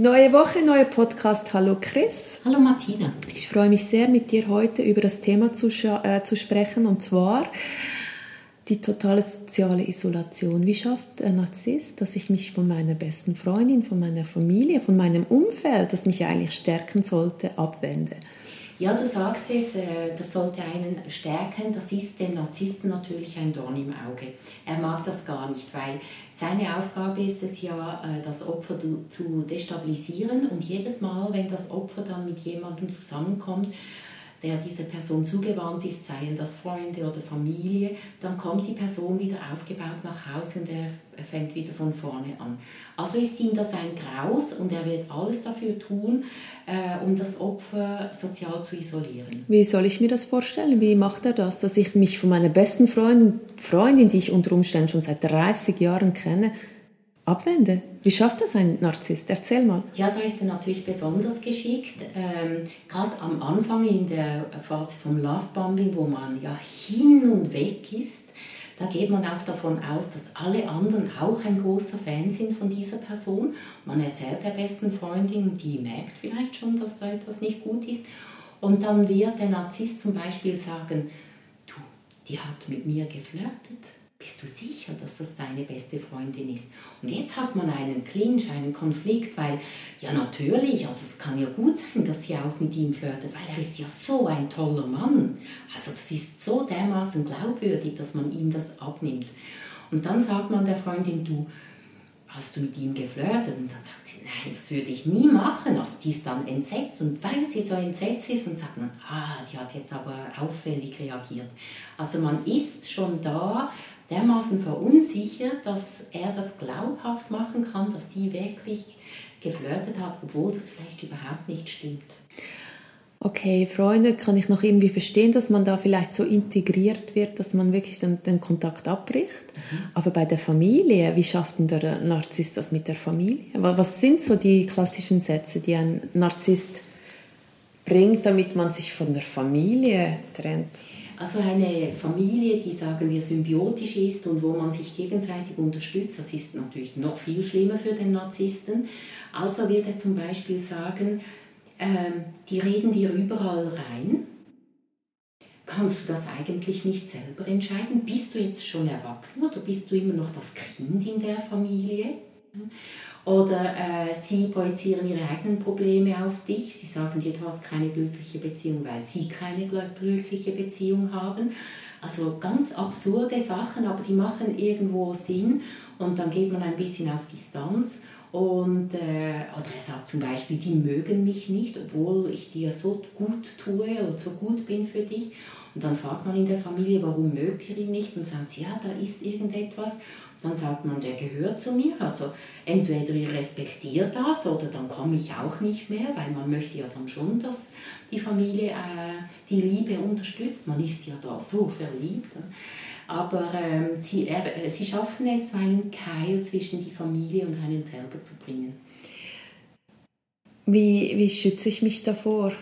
Neue Woche, neuer Podcast. Hallo Chris. Hallo Martina. Ich freue mich sehr, mit dir heute über das Thema zu, äh, zu sprechen und zwar die totale soziale Isolation. Wie schafft ein Narzisst, dass ich mich von meiner besten Freundin, von meiner Familie, von meinem Umfeld, das mich eigentlich stärken sollte, abwende? Ja, du sagst es, äh, das sollte einen stärken. Das ist dem Narzissten natürlich ein Dorn im Auge. Er mag das gar nicht, weil seine Aufgabe ist es ja, äh, das Opfer zu destabilisieren. Und jedes Mal, wenn das Opfer dann mit jemandem zusammenkommt, der dieser Person zugewandt ist, seien das Freunde oder Familie, dann kommt die Person wieder aufgebaut nach Hause und er fängt wieder von vorne an. Also ist ihm das ein Graus und er wird alles dafür tun, äh, um das Opfer sozial zu isolieren. Wie soll ich mir das vorstellen? Wie macht er das? Dass ich mich von meiner besten Freundin, Freundin die ich unter Umständen schon seit 30 Jahren kenne, abwende. Wie schafft das ein Narzisst? Erzähl mal. Ja, da ist er natürlich besonders geschickt. Ähm, Gerade am Anfang in der Phase vom Lovebombing, wo man ja hin und weg ist, da geht man auch davon aus, dass alle anderen auch ein großer Fan sind von dieser Person. Man erzählt der besten Freundin, die merkt vielleicht schon, dass da etwas nicht gut ist. Und dann wird der Narzisst zum Beispiel sagen, du, die hat mit mir geflirtet bist du sicher, dass das deine beste Freundin ist? Und jetzt hat man einen Clinch, einen Konflikt, weil, ja natürlich, also es kann ja gut sein, dass sie auch mit ihm flirtet, weil er ist ja so ein toller Mann. Also das ist so dermaßen glaubwürdig, dass man ihm das abnimmt. Und dann sagt man der Freundin, du, hast du mit ihm geflirtet? Und dann sagt sie, nein, das würde ich nie machen. Also die ist dann entsetzt. Und weil sie so entsetzt ist, dann sagt man, ah, die hat jetzt aber auffällig reagiert. Also man ist schon da, dermaßen verunsichert, dass er das glaubhaft machen kann, dass die wirklich geflirtet hat, obwohl das vielleicht überhaupt nicht stimmt. Okay, Freunde kann ich noch irgendwie verstehen, dass man da vielleicht so integriert wird, dass man wirklich dann den Kontakt abbricht. Mhm. Aber bei der Familie, wie schafft denn der Narzisst das mit der Familie? Was sind so die klassischen Sätze, die ein Narzisst bringt, damit man sich von der Familie trennt? Also eine Familie, die sagen wir symbiotisch ist und wo man sich gegenseitig unterstützt, das ist natürlich noch viel schlimmer für den Narzissten. Also wird er zum Beispiel sagen, ähm, die reden dir überall rein. Kannst du das eigentlich nicht selber entscheiden? Bist du jetzt schon erwachsen oder bist du immer noch das Kind in der Familie? Oder äh, sie projizieren ihre eigenen Probleme auf dich. Sie sagen dir, du hast keine glückliche Beziehung, weil sie keine glückliche Beziehung haben. Also ganz absurde Sachen, aber die machen irgendwo Sinn. Und dann geht man ein bisschen auf Distanz. Und, äh, oder er sagt zum Beispiel, die mögen mich nicht, obwohl ich dir so gut tue oder so gut bin für dich. Und dann fragt man in der Familie, warum mögt ihr ihn nicht? Und sagt sie, ja, da ist irgendetwas dann sagt man, der gehört zu mir. Also entweder ihr respektiert das oder dann komme ich auch nicht mehr, weil man möchte ja dann schon, dass die Familie äh, die Liebe unterstützt. Man ist ja da so verliebt. Aber ähm, sie, äh, sie schaffen es, so einen Keil zwischen die Familie und einen selber zu bringen. Wie, wie schütze ich mich davor?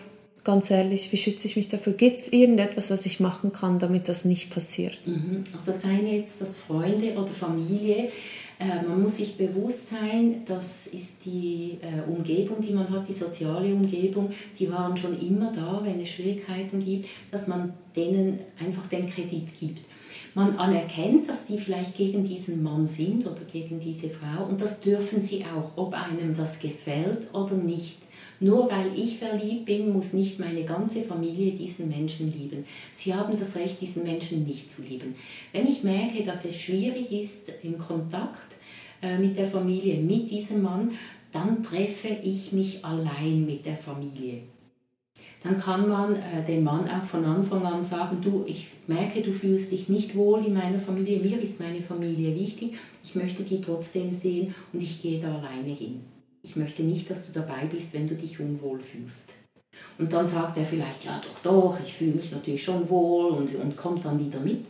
Ganz ehrlich, wie schütze ich mich dafür? Gibt es irgendetwas, was ich machen kann, damit das nicht passiert? Mhm. Also seien jetzt das Freunde oder Familie, äh, man muss sich bewusst sein, das ist die äh, Umgebung, die man hat, die soziale Umgebung, die waren schon immer da, wenn es Schwierigkeiten gibt, dass man denen einfach den Kredit gibt. Man anerkennt, dass die vielleicht gegen diesen Mann sind oder gegen diese Frau und das dürfen sie auch, ob einem das gefällt oder nicht. Nur weil ich verliebt bin, muss nicht meine ganze Familie diesen Menschen lieben. Sie haben das Recht, diesen Menschen nicht zu lieben. Wenn ich merke, dass es schwierig ist im Kontakt äh, mit der Familie, mit diesem Mann, dann treffe ich mich allein mit der Familie. Dann kann man äh, dem Mann auch von Anfang an sagen, du, ich merke, du fühlst dich nicht wohl in meiner Familie, mir ist meine Familie wichtig, ich möchte die trotzdem sehen und ich gehe da alleine hin. Ich möchte nicht, dass du dabei bist, wenn du dich unwohl fühlst. Und dann sagt er vielleicht, ja doch, doch, ich fühle mich natürlich schon wohl und, und kommt dann wieder mit.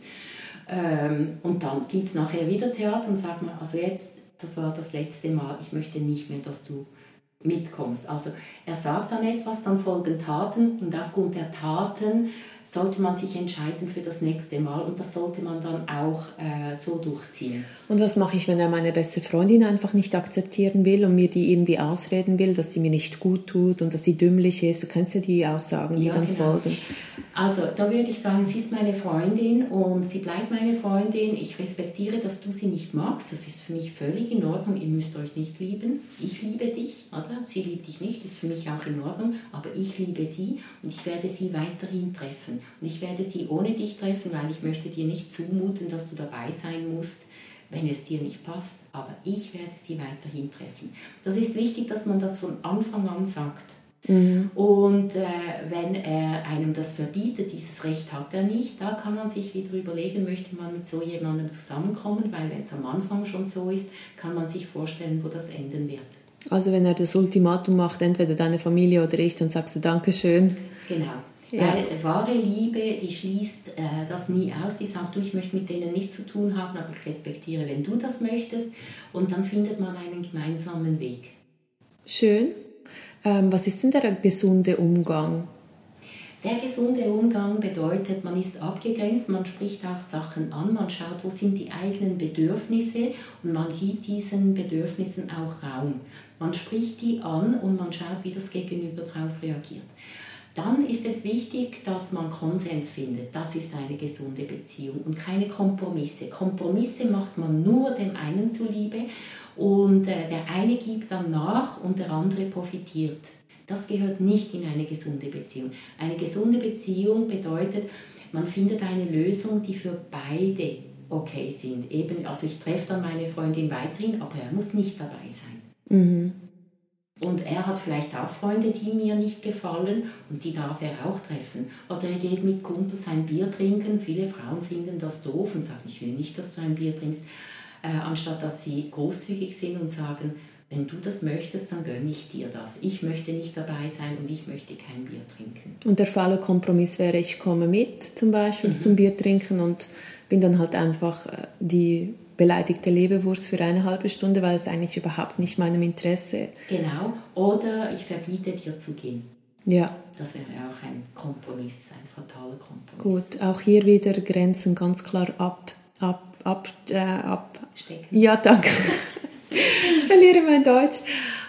Ähm, und dann gibt es nachher wieder Theater und sagt man, also jetzt, das war das letzte Mal, ich möchte nicht mehr, dass du mitkommst. Also er sagt dann etwas, dann folgen Taten und aufgrund der Taten sollte man sich entscheiden für das nächste Mal und das sollte man dann auch äh, so durchziehen. Und was mache ich, wenn er meine beste Freundin einfach nicht akzeptieren will und mir die irgendwie ausreden will, dass sie mir nicht gut tut und dass sie dümmlich ist? Du kennst ja die Aussagen, die ja, dann genau. folgen. Also da würde ich sagen, sie ist meine Freundin und sie bleibt meine Freundin. Ich respektiere, dass du sie nicht magst. Das ist für mich völlig in Ordnung. Ihr müsst euch nicht lieben. Ich liebe dich, oder? Sie liebt dich nicht, ist für mich auch in Ordnung. Aber ich liebe sie und ich werde sie weiterhin treffen. Und ich werde sie ohne dich treffen, weil ich möchte dir nicht zumuten, dass du dabei sein musst wenn es dir nicht passt, aber ich werde sie weiterhin treffen. Das ist wichtig, dass man das von Anfang an sagt. Mhm. Und äh, wenn er einem das verbietet, dieses Recht hat er nicht, da kann man sich wieder überlegen, möchte man mit so jemandem zusammenkommen, weil wenn es am Anfang schon so ist, kann man sich vorstellen, wo das enden wird. Also wenn er das Ultimatum macht, entweder deine Familie oder ich, dann sagst du Dankeschön. Genau. Ja. Weil wahre Liebe, die schließt äh, das nie aus. Die sagt, du, ich möchte mit denen nichts zu tun haben, aber ich respektiere, wenn du das möchtest. Und dann findet man einen gemeinsamen Weg. Schön. Ähm, was ist denn der gesunde Umgang? Der gesunde Umgang bedeutet, man ist abgegrenzt, man spricht auch Sachen an, man schaut, wo sind die eigenen Bedürfnisse und man gibt diesen Bedürfnissen auch Raum. Man spricht die an und man schaut, wie das Gegenüber darauf reagiert. Dann ist es wichtig, dass man Konsens findet. Das ist eine gesunde Beziehung und keine Kompromisse. Kompromisse macht man nur dem einen zuliebe und äh, der eine gibt dann nach und der andere profitiert. Das gehört nicht in eine gesunde Beziehung. Eine gesunde Beziehung bedeutet, man findet eine Lösung, die für beide okay sind. Eben, also ich treffe dann meine Freundin weiterhin, aber er muss nicht dabei sein. Mhm. Und er hat vielleicht auch Freunde, die mir nicht gefallen und die darf er auch treffen. Oder er geht mit Kumpels ein Bier trinken. Viele Frauen finden das doof und sagen, ich will nicht, dass du ein Bier trinkst äh, anstatt dass sie großzügig sind und sagen, wenn du das möchtest, dann gönne ich dir das. Ich möchte nicht dabei sein und ich möchte kein Bier trinken. Und der faule Kompromiss wäre, ich komme mit zum Beispiel mhm. zum Bier trinken und bin dann halt einfach äh, die beleidigte Lebewurst für eine halbe Stunde, weil es eigentlich überhaupt nicht meinem Interesse. Genau. Oder ich verbiete dir zu gehen. Ja. Das wäre auch ein Kompromiss, ein fataler Kompromiss. Gut, auch hier wieder Grenzen ganz klar ab, ab ab, äh, abstecken. Ja, danke. ich verliere mein Deutsch.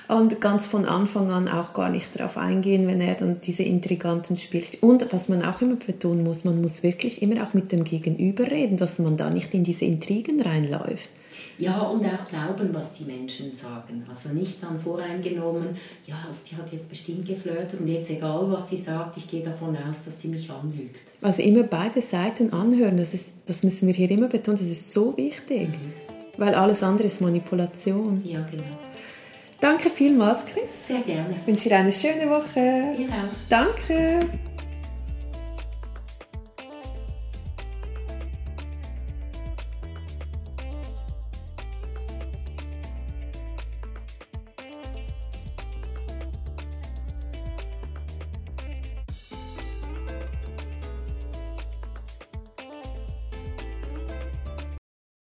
Und ganz von Anfang an auch gar nicht darauf eingehen, wenn er dann diese Intriganten spielt. Und was man auch immer betonen muss, man muss wirklich immer auch mit dem Gegenüber reden, dass man da nicht in diese Intrigen reinläuft. Ja, und auch glauben, was die Menschen sagen. Also nicht dann voreingenommen, ja, also die hat jetzt bestimmt geflirtet und jetzt egal, was sie sagt, ich gehe davon aus, dass sie mich anlügt. Also immer beide Seiten anhören, das, ist, das müssen wir hier immer betonen, das ist so wichtig. Mhm. Weil alles andere ist Manipulation. Ja, genau. Danke vielmals, Chris. Sehr gerne. Ich wünsche dir eine schöne Woche. Ihr auch. Danke.